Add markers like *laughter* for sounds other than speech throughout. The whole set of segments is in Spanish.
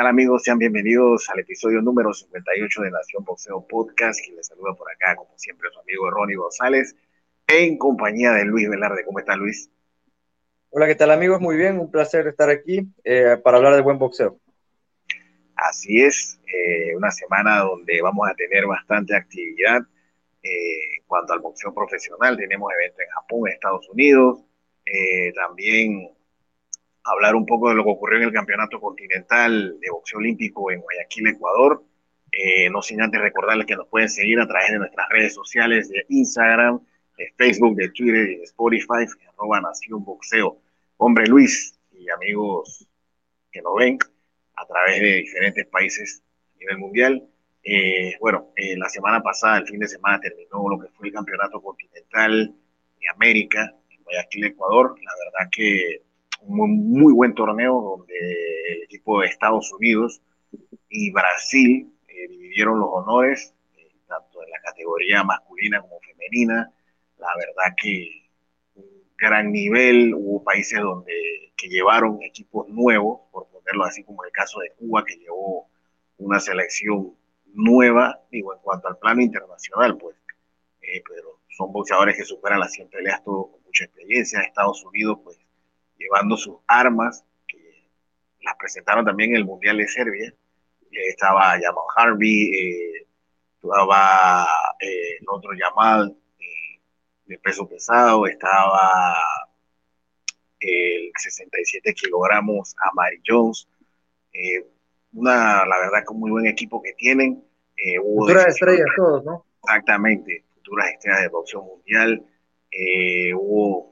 ¿Qué tal amigos? Sean bienvenidos al episodio número 58 de Nación Boxeo Podcast. Quien les saluda por acá, como siempre, su amigo Ronnie González, en compañía de Luis Velarde. ¿Cómo está Luis? Hola, ¿qué tal amigos? Muy bien, un placer estar aquí eh, para hablar de buen boxeo. Así es, eh, una semana donde vamos a tener bastante actividad eh, en cuanto al boxeo profesional. Tenemos eventos en Japón, en Estados Unidos, también hablar un poco de lo que ocurrió en el Campeonato Continental de Boxeo Olímpico en Guayaquil, Ecuador. no sin antes recordarles que nos pueden seguir a través de nuestras redes sociales de Instagram, de Facebook, de Twitter y de Spotify, Nación Boxeo. Hombre Luis y amigos que nos ven a través de diferentes países a nivel mundial. Eh, bueno, eh, la semana pasada, el fin de semana, terminó lo que fue el Campeonato Continental de América en Guayaquil, Ecuador. La verdad que un muy, buen torneo donde el equipo de Estados Unidos y Brasil eh, dividieron los honores, tanto en la categoría masculina como femenina. La verdad que un gran nivel, hubo países donde que llevaron equipos nuevos, por ponerlo así como el caso de Cuba, que llevó una selección nueva, digo, en cuanto al plano internacional, pues, eh, pero son boxeadores que superan las 100 peleas, todos con mucha experiencia. Estados Unidos, pues, llevando sus armas, que las presentaron también en el Mundial de Serbia. Eh, estaba Jamal Harvey, eh, estaba el otro Jamal, de peso pesado, estaba el 67 kilogramos a Mary Jones. Eh, una, la verdad, que muy buen equipo que tienen. Eh, futuras estrellas todos, ¿no? Exactamente, futuras estrellas de boxeo mundial. Eh, hubo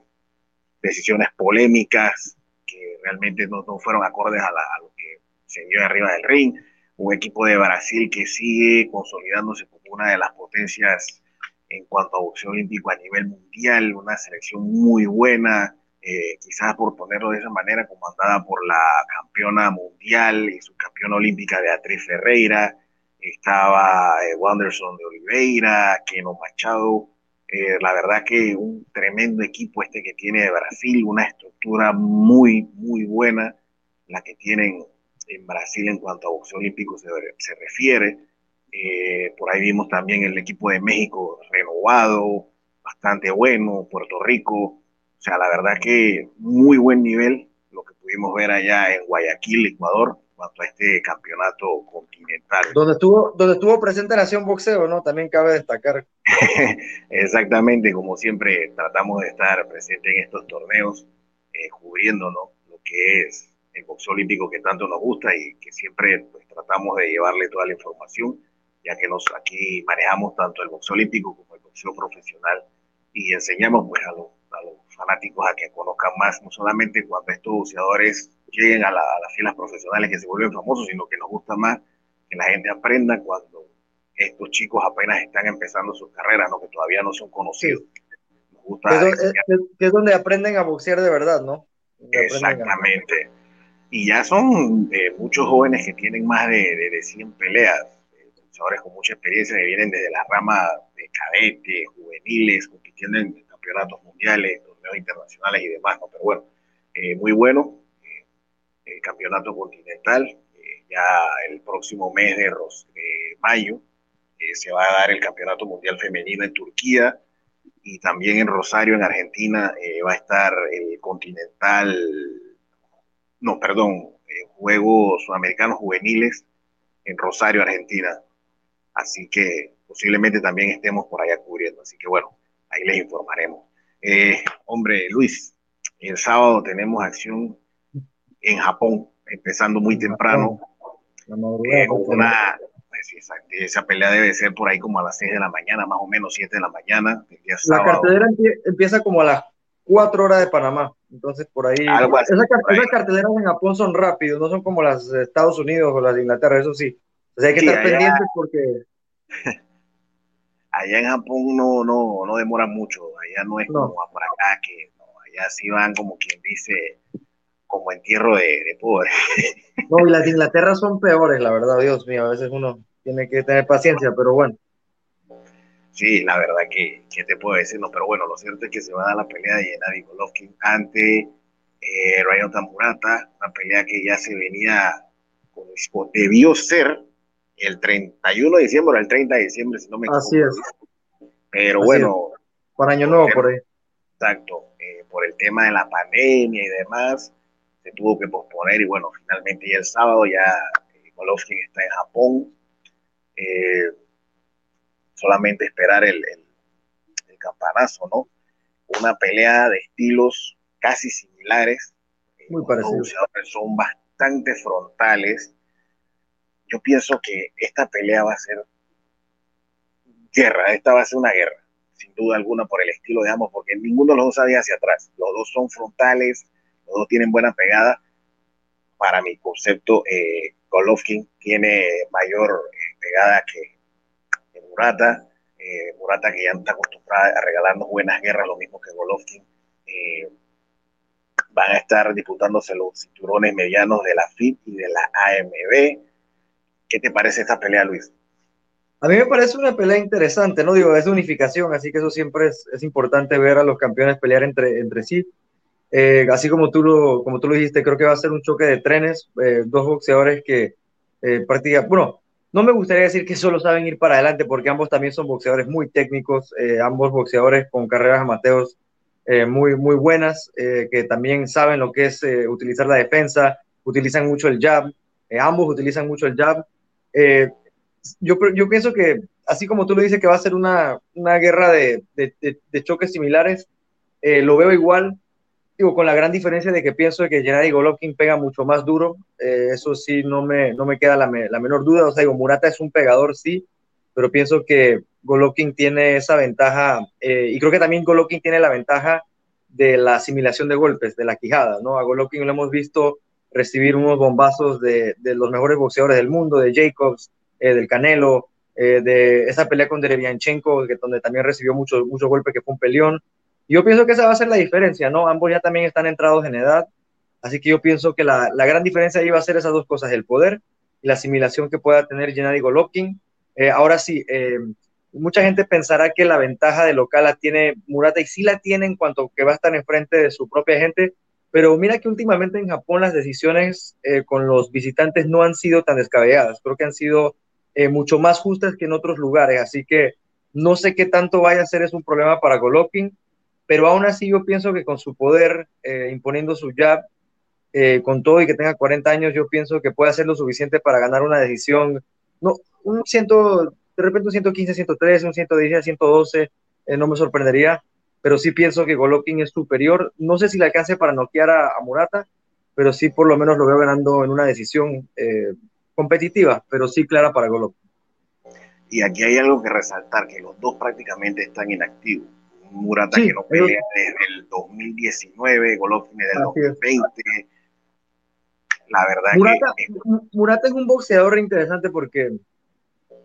decisiones polémicas que realmente no, no fueron acordes a, lo que se vio arriba del ring. Un equipo de Brasil que sigue consolidándose como una de las potencias en cuanto a boxeo olímpico a nivel mundial, una selección muy buena, eh, quizás por ponerlo de esa manera, comandada por la campeona mundial y subcampeona olímpica Beatriz Ferreira, estaba eh, Wanderson de Oliveira, Keno Machado, eh, la verdad que un tremendo equipo este que tiene Brasil, una estructura muy, muy buena, la que tienen en Brasil en cuanto a boxeo olímpico se, se refiere. Eh, por ahí vimos también el equipo de México renovado, bastante bueno, Puerto Rico. O sea, la verdad que muy buen nivel lo que pudimos ver allá en Guayaquil, Ecuador, cuanto a este campeonato continental. Donde estuvo, donde estuvo presente Nación Boxeo, ¿no? También cabe destacar. *laughs* Exactamente, como siempre tratamos de estar presente en estos torneos, eh, cubriéndonos lo que es el boxeo olímpico que tanto nos gusta y que siempre pues, tratamos de llevarle toda la información ya que nos, aquí manejamos tanto el boxeo olímpico como el boxeo profesional y enseñamos pues a los, a los fanáticos a que conozcan más, no solamente cuando estos boxeadores lleguen a, las filas profesionales que se vuelven famosos, sino que nos gusta más que la gente aprenda cuando estos chicos apenas están empezando sus carreras, ¿no? que todavía no son conocidos. Nos gusta que, es, donde aprenden a boxear de verdad, ¿no? Exactamente. Y ya son eh, muchos jóvenes que tienen más de, de, de 100 peleas con mucha experiencia que vienen desde la rama de cadete, juveniles, compitiendo en campeonatos mundiales, torneos internacionales y demás, ¿no? Pero bueno, eh, muy bueno. Eh, el campeonato continental, eh, ya el próximo mes de, mayo se va a dar el campeonato mundial femenino en Turquía y también en Rosario, en Argentina, va a estar el continental, no, perdón, Juegos Sudamericanos Juveniles en Rosario, Argentina. Así que posiblemente también estemos por allá cubriendo. Así que bueno, ahí les informaremos. Eh, hombre, Luis, el sábado tenemos acción en Japón, empezando muy temprano. Eh, una, pues, esa, esa, pelea debe ser por ahí como a las 6 de la mañana, más o menos 7 de la mañana. la cartelera empieza como a las 4 horas de Panamá. Entonces, por ahí. esas carteleras en Japón son rápidos, no son como las de Estados Unidos o las de Inglaterra, eso sí. O sea, hay que estar pendientes porque. Allá en Japón no, no, no demora mucho. Allá no es como por acá, que allá sí van como quien dice, como entierro de, de pobre. No, y las de Inglaterra son peores, la verdad, Dios mío. A veces uno tiene que tener paciencia, pero bueno. Sí, la verdad que, que te puedo decir, no, pero bueno, lo cierto es que se va a dar la pelea de Gennady Golovkin ante eh, Ryan Tamurata, una pelea que ya se venía o debió ser el 31 de diciembre o el 30 de diciembre, si no me equivoco. Así es. Pero bueno. Para Año Nuevo, por ahí. Exacto. Eh, por el tema de la pandemia y demás, se tuvo que posponer y bueno, finalmente ya el sábado ya eh, Golovkin está en Japón. Eh, solamente esperar el, el, campanazo, ¿no? Una pelea de estilos casi similares. Muy parecidos. Son bastante frontales. Yo pienso que esta pelea va a ser guerra, esta va a ser una guerra, sin duda alguna por el estilo de ambos, porque ninguno de los dos sabe hacia atrás. Los dos son frontales, los dos tienen buena pegada. Para mi concepto, eh, Golovkin tiene mayor eh, pegada que, Murata. Eh, Murata que ya está acostumbrada a regalarnos buenas guerras, lo mismo que Golovkin. Van a estar disputándose los cinturones medianos de la FIT y de la AMB. ¿Qué te parece esta pelea, Luis? A mí me parece una pelea interesante, ¿no? Digo, es unificación, así que eso siempre es, es importante ver a los campeones pelear entre, entre sí. Eh, así como tú, lo, como tú lo dijiste, creo que va a ser un choque de trenes, eh, dos boxeadores que eh, practican, bueno, no me gustaría decir que solo saben ir para adelante, porque ambos también son boxeadores muy técnicos, eh, ambos boxeadores con carreras amateos muy, muy buenas, que también saben lo que es utilizar la defensa, utilizan mucho el jab, ambos utilizan mucho el jab. Yo, yo pienso que, así como tú lo dices, que va a ser una, una guerra de, de, choques similares, lo veo igual digo, con la gran diferencia de que pienso que Gennady Golovkin pega mucho más duro, eh, eso sí, no me, no me queda la, la, menor duda, o sea, digo, Murata es un pegador, sí, pero pienso que Golovkin tiene esa ventaja, eh, y creo que también Golovkin tiene la ventaja de la asimilación de golpes, de la quijada, ¿no? A Golovkin lo hemos visto recibir unos bombazos de, de los mejores boxeadores del mundo, de Jacobs, eh, del Canelo, de esa pelea con Derevianchenko, donde también recibió muchos mucho golpes, que fue un peleón, yo pienso que esa va a ser la diferencia, ¿no? Ambos ya también están entrados en edad, así que yo pienso que la, la gran diferencia ahí va a ser esas dos cosas, el poder y la asimilación que pueda tener Gennady Golovkin. Eh, ahora sí, eh, mucha gente pensará que la ventaja de local la tiene Murata y sí la tiene en cuanto que va a estar enfrente de su propia gente, pero mira que últimamente en Japón las decisiones eh, con los visitantes no han sido tan descabelladas, creo que han sido mucho más justas que en otros lugares, así que no sé qué tanto vaya a ser es un problema para Golovkin, pero aún así yo pienso que con su poder, eh, imponiendo su jab, eh, con todo y que tenga 40 años, yo pienso que puede hacer lo suficiente para ganar una decisión, no, un ciento, de repente un 115, 113, un 110, 112, eh, no me sorprendería, pero sí pienso que Golovkin es superior, no sé si le alcance para noquear a, Murata, pero sí por lo menos lo veo ganando en una decisión competitiva, pero sí clara para Golovkin. Y aquí hay algo que resaltar, que los dos prácticamente están inactivos. Murata que no pelea desde el 2019, Golovkin desde el 2020. La verdad Murata, que... Murata es un boxeador interesante porque,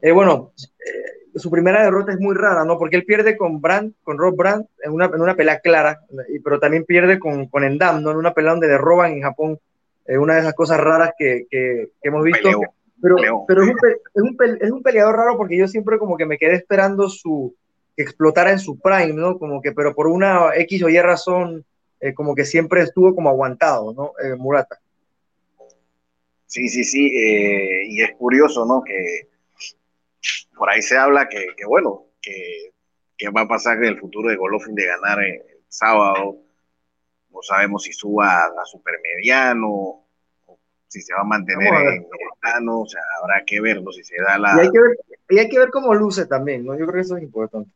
eh, bueno, eh, su primera derrota es muy rara, ¿no? Porque él pierde con Brand, con Rob Brand, en una, en una pelea clara, pero también pierde con, con Endam, ¿no? En una pelea donde le roban en Japón, eh, una de esas cosas raras que, que, hemos visto. pero, pero es, un, es, un, es un peleador raro porque yo siempre como que me quedé esperando su, que explotara en su prime, ¿no? Como que, pero por una X o Y razón, eh, como que siempre estuvo como aguantado, ¿no? Eh, Murata. Sí, sí, sí, eh, y es curioso, ¿no? Que por ahí se habla que, que bueno, que, que, va a pasar en el futuro de Golovkin de ganar el sábado. No sabemos si suba a, supermediano, o si se va a mantener en mediano, o sea, habrá que verlo, si se da la... Y hay que ver, y hay que ver cómo luce también, ¿no? Yo creo que eso es importante.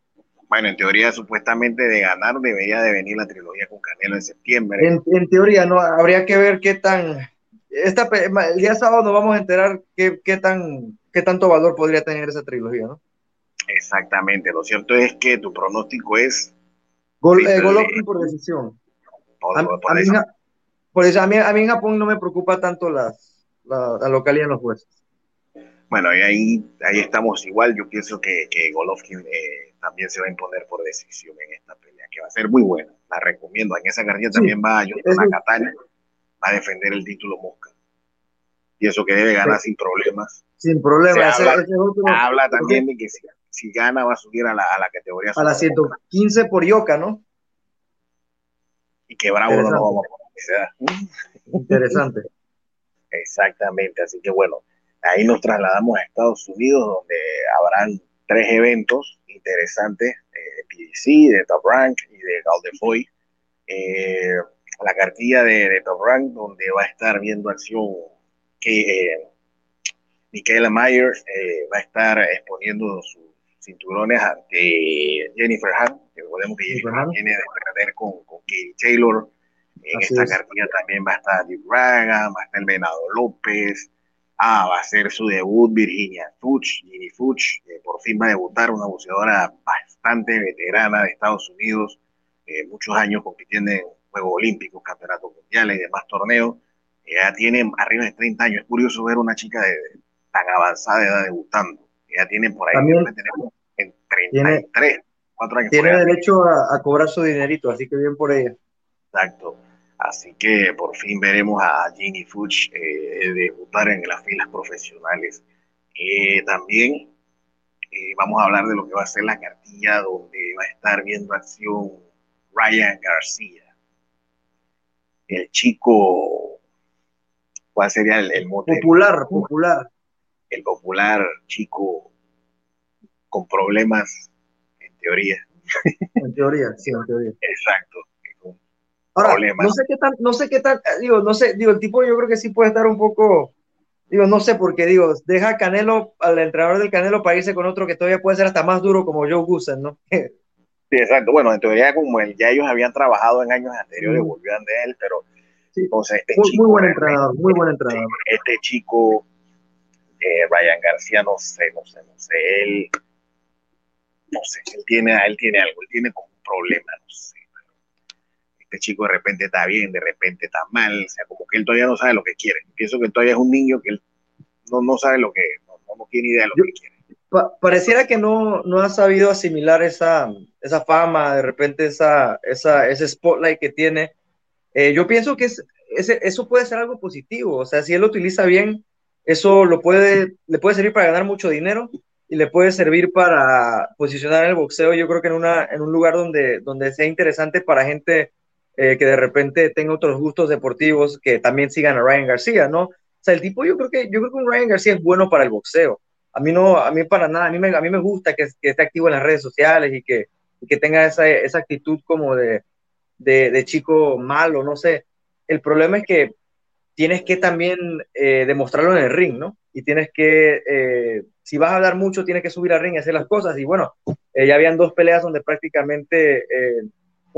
Bueno, en teoría, supuestamente de ganar debería de venir la trilogía con Canelo en septiembre. En, teoría, no, habría que ver qué tan. Esta, el día sábado nos vamos a enterar qué, qué, tan, qué tanto valor podría tener esa trilogía, ¿no? Exactamente. Lo cierto es que tu pronóstico es. Gol, eh, por decisión. a, mí, a, mí, en Japón no me preocupa tanto las, la, la localidad en los jueces. Bueno, y ahí, ahí estamos igual. Yo pienso que, que Golovkin eh, también se va a imponer por decisión en esta pelea, que va a ser muy buena. La recomiendo. En esa carrera también va a a Catania, va a defender el título Mosca. Y eso que debe ganar sin problemas. Sin problemas. habla, también de que si, gana va a subir a la, a la categoría. A la 115 por Yoka, ¿no? Y que bravo no lo vamos a poner. Interesante. *laughs* Exactamente, así que bueno, ahí nos trasladamos a Estados Unidos, donde habrán tres eventos interesantes de PDC, de Top Rank y de Galdefoy. Eh, la cartilla de, Top Rank, donde va a estar viendo acción que eh, Michaela Myers eh, va a estar exponiendo sus cinturones ante Jennifer Hahn, que recordemos que Jennifer Hahn tiene de perder con, con Katie Taylor. En esta cartilla también va a estar Duke Braga, va a estar el Venado López, Ah, va a ser su debut Virginia Fuchs, Ginny Fuchs, por fin va a debutar una boxeadora bastante veterana de Estados Unidos, eh, muchos años compitiendo en Juegos Olímpicos, Campeonatos Mundiales y demás torneos. Ella tiene arriba de 30 años. Es curioso ver una chica de, tan avanzada de edad debutando. Ella tiene por ahí, También en 33, 4 años. Tiene derecho a, a cobrar su dinerito, así que bien por ella. Exacto. Así que por fin veremos a Ginny Fuchs eh, debutar en las filas profesionales. Eh, también eh, vamos a hablar de lo que va a ser la cartilla donde va a estar viendo acción Ryan García. El chico, ¿cuál sería el, el mote? Popular, popular. El popular chico con problemas, en teoría. En teoría, sí, en teoría. Exacto Ahora, no sé qué tan, no sé qué tan, eh, digo, no sé, digo, el tipo yo creo que sí puede estar un poco, digo, no sé por qué, digo, deja Canelo, al entrenador del Canelo para irse con otro que todavía puede ser hasta más duro como Joe Gusen, ¿no? *laughs* Sí, exacto. Bueno, en teoría como él, ya ellos habían trabajado en años anteriores, volvían de él, pero sí. entonces este muy, chico, muy buen entrenador, muy buen entrenador. Este chico, eh, Ryan García, no sé, no sé, no sé, él, no sé, él tiene, él tiene algo, él tiene como un problema, no sé este chico de repente está bien, de repente está mal, o sea, como que él todavía no sabe lo que quiere. Pienso que todavía es un niño que él no, no sabe lo que, no, no tiene idea de lo que quiere. Pareciera que no, no ha sabido asimilar esa, esa fama, de repente esa, esa, ese spotlight que tiene. Eh, yo pienso que es, ese, eso puede ser algo positivo, o sea, si él lo utiliza bien, eso lo puede, le puede servir para ganar mucho dinero y le puede servir para posicionar el boxeo, yo creo que en, una, en un lugar donde, donde sea interesante para gente eh, que de repente tenga otros gustos deportivos que también sigan a Ryan García, ¿no? O sea, el tipo yo creo que yo creo que un Ryan García es bueno para el boxeo. A mí no, a mí para nada, a mí me, a mí me gusta que, que esté activo en las redes sociales y que, que tenga esa, esa actitud como de, de, de, chico malo, no sé. El problema es que tienes que también eh, demostrarlo en el ring, ¿no? Y tienes que, eh, si vas a hablar mucho, tienes que subir al ring y hacer las cosas. Y bueno, ya habían dos peleas donde prácticamente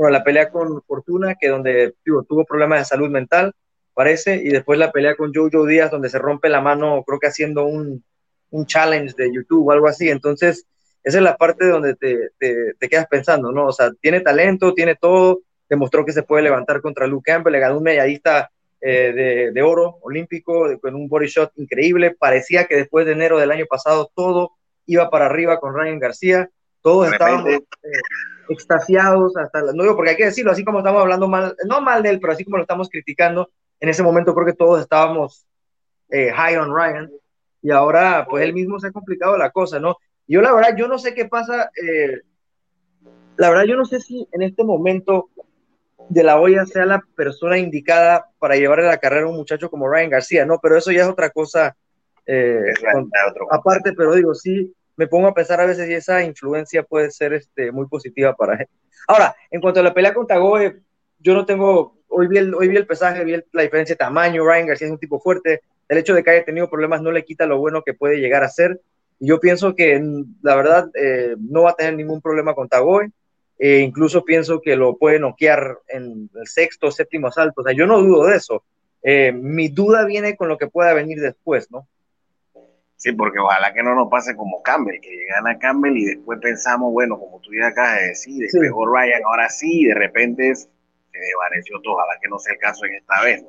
bueno, la pelea con Fortuna, que donde tuvo problemas de salud mental, parece, y después la pelea con Jojo Díaz, donde se rompe la mano, creo que haciendo un, un challenge de YouTube o algo así. Entonces, esa es la parte donde te, te, te, quedas pensando, ¿no? O sea, tiene talento, tiene todo, demostró que se puede levantar contra Luke Campbell, le ganó un medallista eh, de, de, oro olímpico con un body shot increíble. Parecía que después de enero del año pasado todo iba para arriba con Ryan García. Todos estábamos eh, extasiados hasta no digo porque hay que decirlo, así como estamos hablando mal, no mal de él, pero así como lo estamos criticando, en ese momento creo que todos estábamos eh, high on Ryan y ahora pues él mismo se ha complicado la cosa, ¿no? Yo la verdad, yo no sé qué pasa, eh, la verdad yo no sé si en este momento de la olla sea la persona indicada para llevarle la carrera a un muchacho como Ryan García, ¿no? Pero eso ya es otra cosa, eh, aparte, pero digo, sí, me pongo a pensar a veces si esa influencia puede ser este, muy positiva para él. Ahora, en cuanto a la pelea con Tagoe, yo no tengo, hoy vi el, hoy vi el pesaje, vi la diferencia de tamaño, Ryan García es un tipo fuerte, el hecho de que haya tenido problemas no le quita lo bueno que puede llegar a ser, y yo pienso que la verdad eh, no va a tener ningún problema con Tagoe, incluso pienso que lo puede noquear en el sexto o séptimo asalto, o sea, yo no dudo de eso, eh, mi duda viene con lo que pueda venir después, ¿no? Sí, porque ojalá que no nos pase como Campbell, que llegan a Campbell y después pensamos, bueno, como tú ya acabas de decir, sí. mejor Ryan ahora sí, y de repente se desvaneció todo. Ojalá que no sea el caso en esta vez.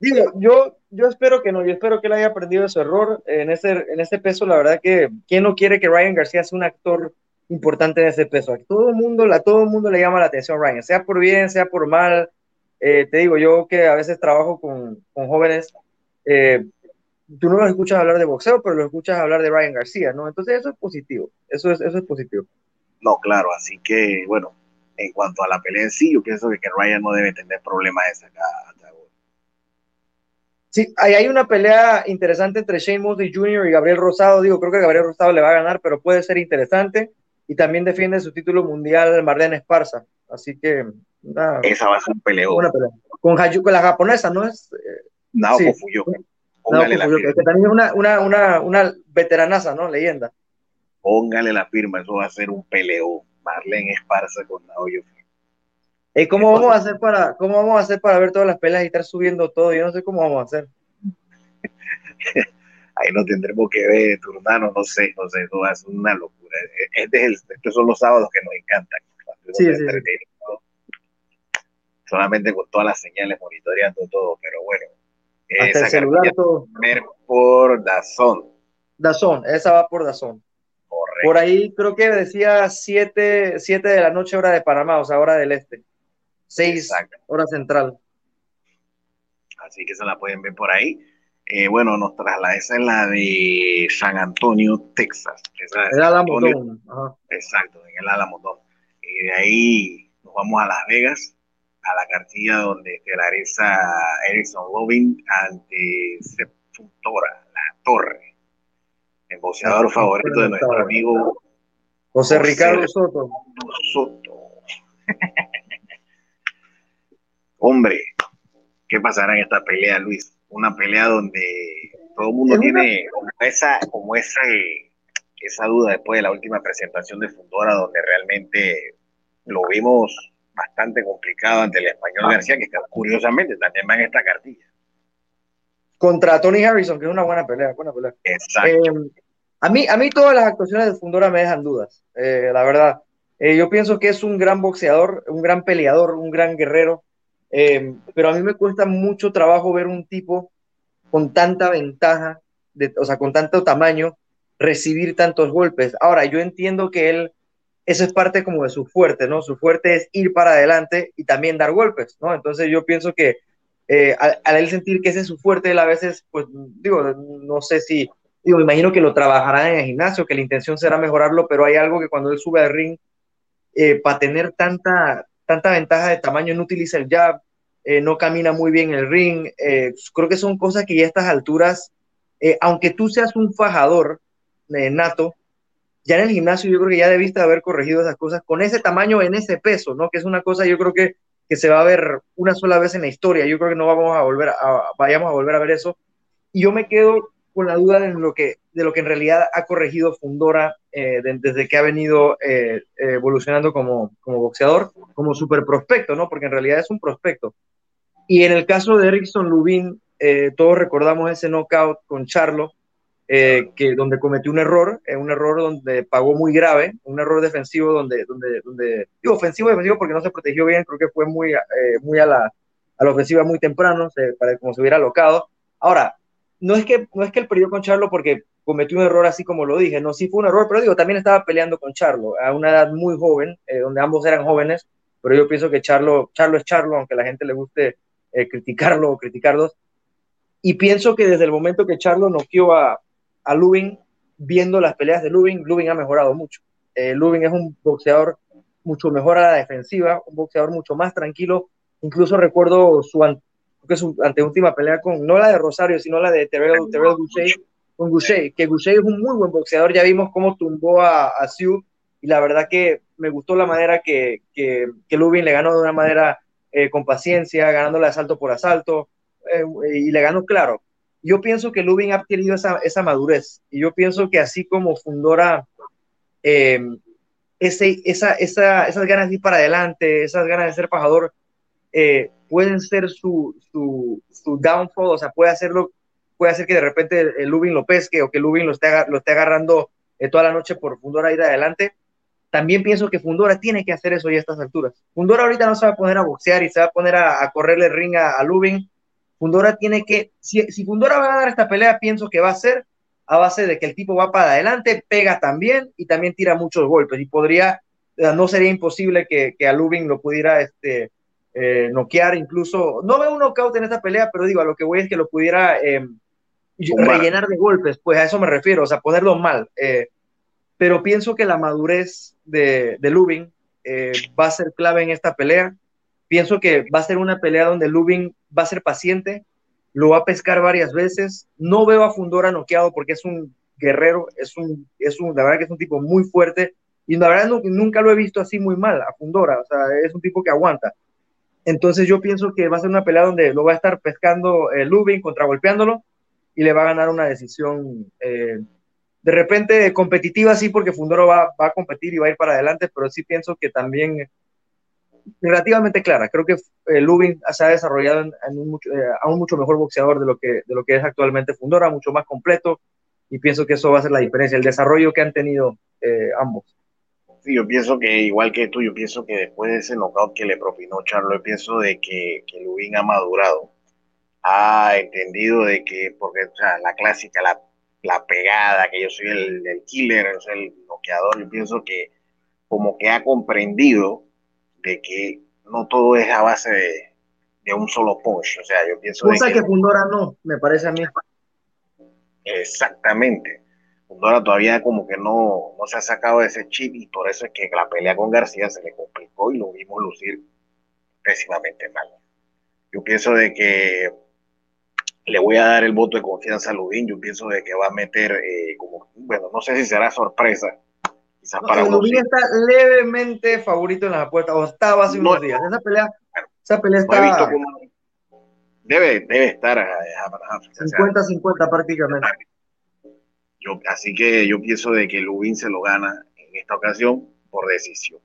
Digo, yo, yo espero que no, yo espero que él haya aprendido de su error en ese, en ese peso. La verdad que, ¿quién no quiere que Ryan García sea un actor importante en ese peso? Todo el mundo, a todo mundo le llama la atención Ryan, sea por bien, sea por mal. Eh, te digo, yo que a veces trabajo con, con jóvenes, eh, tú no lo escuchas hablar de boxeo, pero lo escuchas hablar de Ryan García, ¿no? Entonces eso es positivo, eso es, eso es positivo. No, claro, así que, bueno, en cuanto a la pelea en sí, yo pienso que, que Ryan no debe tener problemas de sacar Sí, ahí hay una pelea interesante entre Shane Mosley Jr. y Gabriel Rosado. Digo, creo que Gabriel Rosado le va a ganar, pero puede ser interesante. Y también defiende su título mundial Marlene Esparza. Así que. Esa va a ser un peleo. Con, con, la japonesa, ¿no es? Eh, Naoko sí. Póngale la. Que también es una, una, una, una veteranaza, ¿no? Leyenda. Póngale la firma, eso va a ser un peleo. Marlene Esparza con Naoyo ¿Y cómo vamos a hacer para, cómo vamos a hacer para ver todas las peleas y estar subiendo todo? Yo no sé cómo vamos a hacer. *laughs* Ahí no tendremos que ver, Turnano, no sé, no sé, eso es una locura. Este es estos son los sábados que nos encantan. Sí, sí, Solamente con todas las señales monitoreando todo, pero bueno. Hasta esa el celular todo. Por Dazón. Dazón, esa va por Dazón. Correcto. Por ahí creo que decía 7 de la noche hora de Panamá, o sea, hora del este. 6 hora central. Así que se la pueden ver por ahí. Eh, bueno, nos traslada, esa es la de San Antonio, Texas. Esa el Alamo Exacto, en el Alamo Y de ahí nos vamos a Las Vegas, a la cartilla donde estelariza Erickson Loving ante Sepultura, la torre. El boxeador favorito de nuestro amigo José, Ricardo Soto. Soto. *laughs* Hombre, ¿qué pasará en esta pelea, Luis? una pelea donde todo el mundo tiene como esa, como esa, esa duda después de la última presentación de Fundora, donde realmente lo vimos bastante complicado ante el español García, que curiosamente también va en esta cartilla. Contra Tony Harrison, que es una buena pelea, buena pelea. Exacto. Eh, a, mí, a mí todas las actuaciones de Fundora me dejan dudas, eh, la verdad. Eh, yo pienso que es un gran boxeador, un gran peleador, un gran guerrero. Eh, pero a mí me cuesta mucho trabajo ver un tipo con tanta ventaja, o sea, con tanto tamaño, recibir tantos golpes. Ahora, yo entiendo que él, eso es parte como de su fuerte, ¿no? Su fuerte es ir para adelante y también dar golpes, ¿no? Entonces yo pienso que eh, al, él sentir que ese es su fuerte, él a veces, pues, digo, no sé si, digo, imagino que lo trabajará en el gimnasio, que la intención será mejorarlo, pero hay algo que cuando él sube al ring, eh, para tener tanta, tanta ventaja de tamaño, no utiliza el jab, eh, no camina muy bien el ring. Eh, creo que son cosas que ya a estas alturas, eh, aunque tú seas un fajador nato, ya en el gimnasio yo creo que ya debiste haber corregido esas cosas con ese tamaño, en ese peso, ¿no? Que es una cosa yo creo que, que se va a ver una sola vez en la historia. Yo creo que no vamos a volver a, vayamos a volver a ver eso. Y yo me quedo con la duda de lo que, de lo que en realidad ha corregido Fundora desde que ha venido evolucionando como, como boxeador, como super prospecto, ¿no? Porque en realidad es un prospecto. Y en el caso de Erickson Lubin, eh, todos recordamos ese knockout con Charlo, eh, que, donde cometió un error, eh, un error donde pagó muy grave, un error defensivo donde, donde, donde digo, ofensivo defensivo porque no se protegió bien, creo que fue muy, muy a, la, a la ofensiva muy temprano, para como se hubiera alocado. Ahora, no es que, no es que él perdió con Charlo porque cometió un error así como lo dije, no, sí fue un error, pero digo, también estaba peleando con Charlo a una edad muy joven, donde ambos eran jóvenes, pero yo pienso que Charlo, Charlo es Charlo, aunque a la gente le guste eh, criticarlo o criticarlos. Y pienso que desde el momento que Charlo noqueó a, a Lubin, viendo las peleas de Lubin, Lubin ha mejorado mucho. Eh, Lubin es un boxeador mucho mejor a la defensiva, un boxeador mucho más tranquilo. Incluso recuerdo su, su anteúltima pelea con, no la de Rosario, sino la de Terrell, Terrell con Goucher, que Goucher es un muy buen boxeador. Ya vimos cómo tumbó a, a y la verdad que me gustó la manera que, que, que Lubin le ganó de una manera eh, con paciencia, ganándole asalto por asalto, eh, y le ganó claro. Yo pienso que Lubin ha adquirido esa, esa madurez, y yo pienso que así como Fundora, eh, ese, esa, esa, esas ganas de ir para adelante, esas ganas de ser pajador, pueden ser su, su, su, downfall, o sea, puede hacerlo, puede hacer que de repente Lubin lo pesque o que Lubin lo esté, lo esté agarrando toda la noche por Fundora ir adelante también pienso que Fundora tiene que hacer eso ya a estas alturas. Fundora ahorita no se va a poner a boxear y se va a poner a, correrle ring a, Lubin. Fundora tiene que, si, Fundora va a dar esta pelea, pienso que va a ser a base de que el tipo va para adelante, pega también y también tira muchos golpes. Y podría, eh, no sería imposible que, a Lubin lo pudiera este, eh, noquear, incluso, no veo un knockout en esta pelea, pero digo, a lo que voy es que lo pudiera eh, rellenar de golpes, pues a eso me refiero, o sea, ponerlo mal. Pero pienso que la madurez de, Lubin eh, va a ser clave en esta pelea. Pienso que va a ser una pelea donde Lubin va a ser paciente, lo va a pescar varias veces. No veo a Fundora noqueado porque es un guerrero, es un, es un, la verdad que es un tipo muy fuerte y la verdad nunca lo he visto así muy mal a Fundora, o sea, es un tipo que aguanta. Entonces yo pienso que va a ser una pelea donde lo va a estar pescando eh, Lubin, contragolpeándolo y le va a ganar una decisión eh, de repente competitiva, sí, porque Fundora va, va, a competir y va a ir para adelante, pero sí pienso que también relativamente clara. Creo que eh, Lubin se ha desarrollado en, un mucho, eh, a un mucho mejor boxeador de lo, que, de lo que es actualmente Fundora, mucho más completo, y pienso que eso va a ser la diferencia, el desarrollo que han tenido eh, ambos. Sí, yo pienso que, igual que tú, yo pienso que después de ese knockout que le propinó Charlo, yo pienso de que, que Lubin ha madurado, ha entendido de que, porque o sea, la clásica, la, la pegada, que yo soy el, el killer, yo soy el noqueador, yo pienso que como que ha comprendido de que no todo es a base de, un solo punch. O sea, yo pienso. Cosa que, Fundora no, me parece a mí. Exactamente. Fundora todavía como que no, no se ha sacado de ese chip y por eso es que la pelea con García se le complicó y lo vimos lucir pésimamente mal. Yo pienso de que le voy a dar el voto de confianza a Lubín. Yo pienso de que va a meter eh, como, bueno, no sé si será sorpresa, el está levemente favorito en las apuestas, o estaba hace unos días. Esa pelea, esa pelea está. debe, debe estar 50-50 prácticamente. Yo, así que yo pienso de que Lubin se lo gana en esta ocasión por decisión.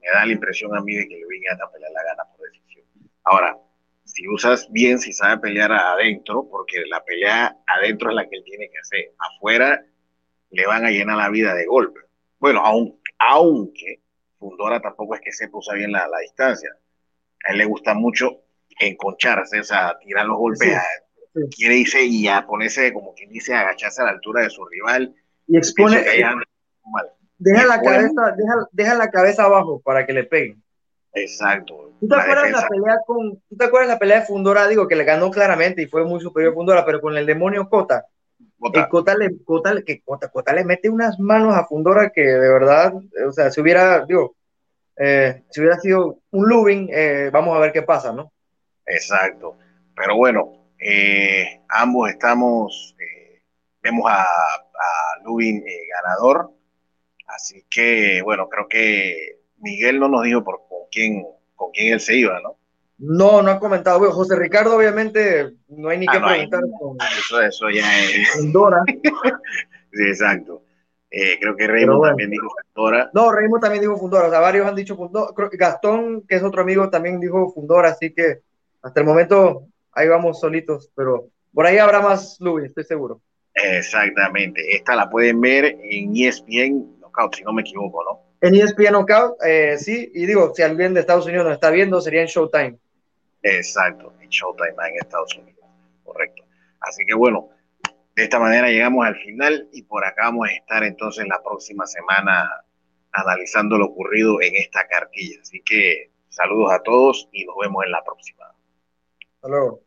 Me da la impresión a mí de que Lubin esta pelea la gana por decisión. Ahora, si usas bien, si sabe pelear adentro, porque la pelea adentro es la que él tiene que hacer. Afuera le van a llenar la vida de golpe bueno, aunque, Fundora tampoco es que se puso bien la, distancia. A él le gusta mucho enconcharse, o sea, tirar los golpes, quiere irse y a ponerse, como quien dice, agacharse a la altura de su rival. Y expone. deja, la cabeza, deja, la cabeza abajo para que le peguen. Exacto. ¿Tú te, acuerdas la pelea con, ¿Tú te acuerdas la pelea de Fundora? Digo que le ganó claramente y fue muy superior a Fundora, pero con el demonio Cota Cota. le, que Cota, le mete unas manos a Fundora que de verdad, o sea, si hubiera, digo, eh, si hubiera sido un Lubin, eh, vamos a ver qué pasa, ¿no? Exacto. Pero bueno, eh, ambos estamos, vemos a, a Lubin ganador. Así que, bueno, creo que Miguel no nos dijo por con quién, con quién él se iba, ¿no? No, no ha comentado. Bueno, José Ricardo, obviamente, no hay ni ah, que preguntar. Eso, eso ya es. Dora. *laughs* sí, exacto. Eh, creo que Raymond también dijo Fundora. No, Raymond también dijo Fundora. O sea, varios han dicho Fundora. Gastón, que es otro amigo, también dijo Fundora. Así que hasta el momento ahí vamos solitos. Pero por ahí habrá más Louis, estoy seguro. Exactamente. Esta la pueden ver en ESPN Knockout, si no me equivoco, ¿no? En ESPN Knockout, eh, sí. Y digo, si alguien de Estados Unidos nos está viendo, sería en Showtime. Exacto, en Showtime en Estados Unidos. Correcto. Así que bueno, de esta manera llegamos al final y por acá vamos a estar entonces la próxima semana analizando lo ocurrido en esta cartilla. Así que saludos a todos y nos vemos en la próxima. Hasta luego.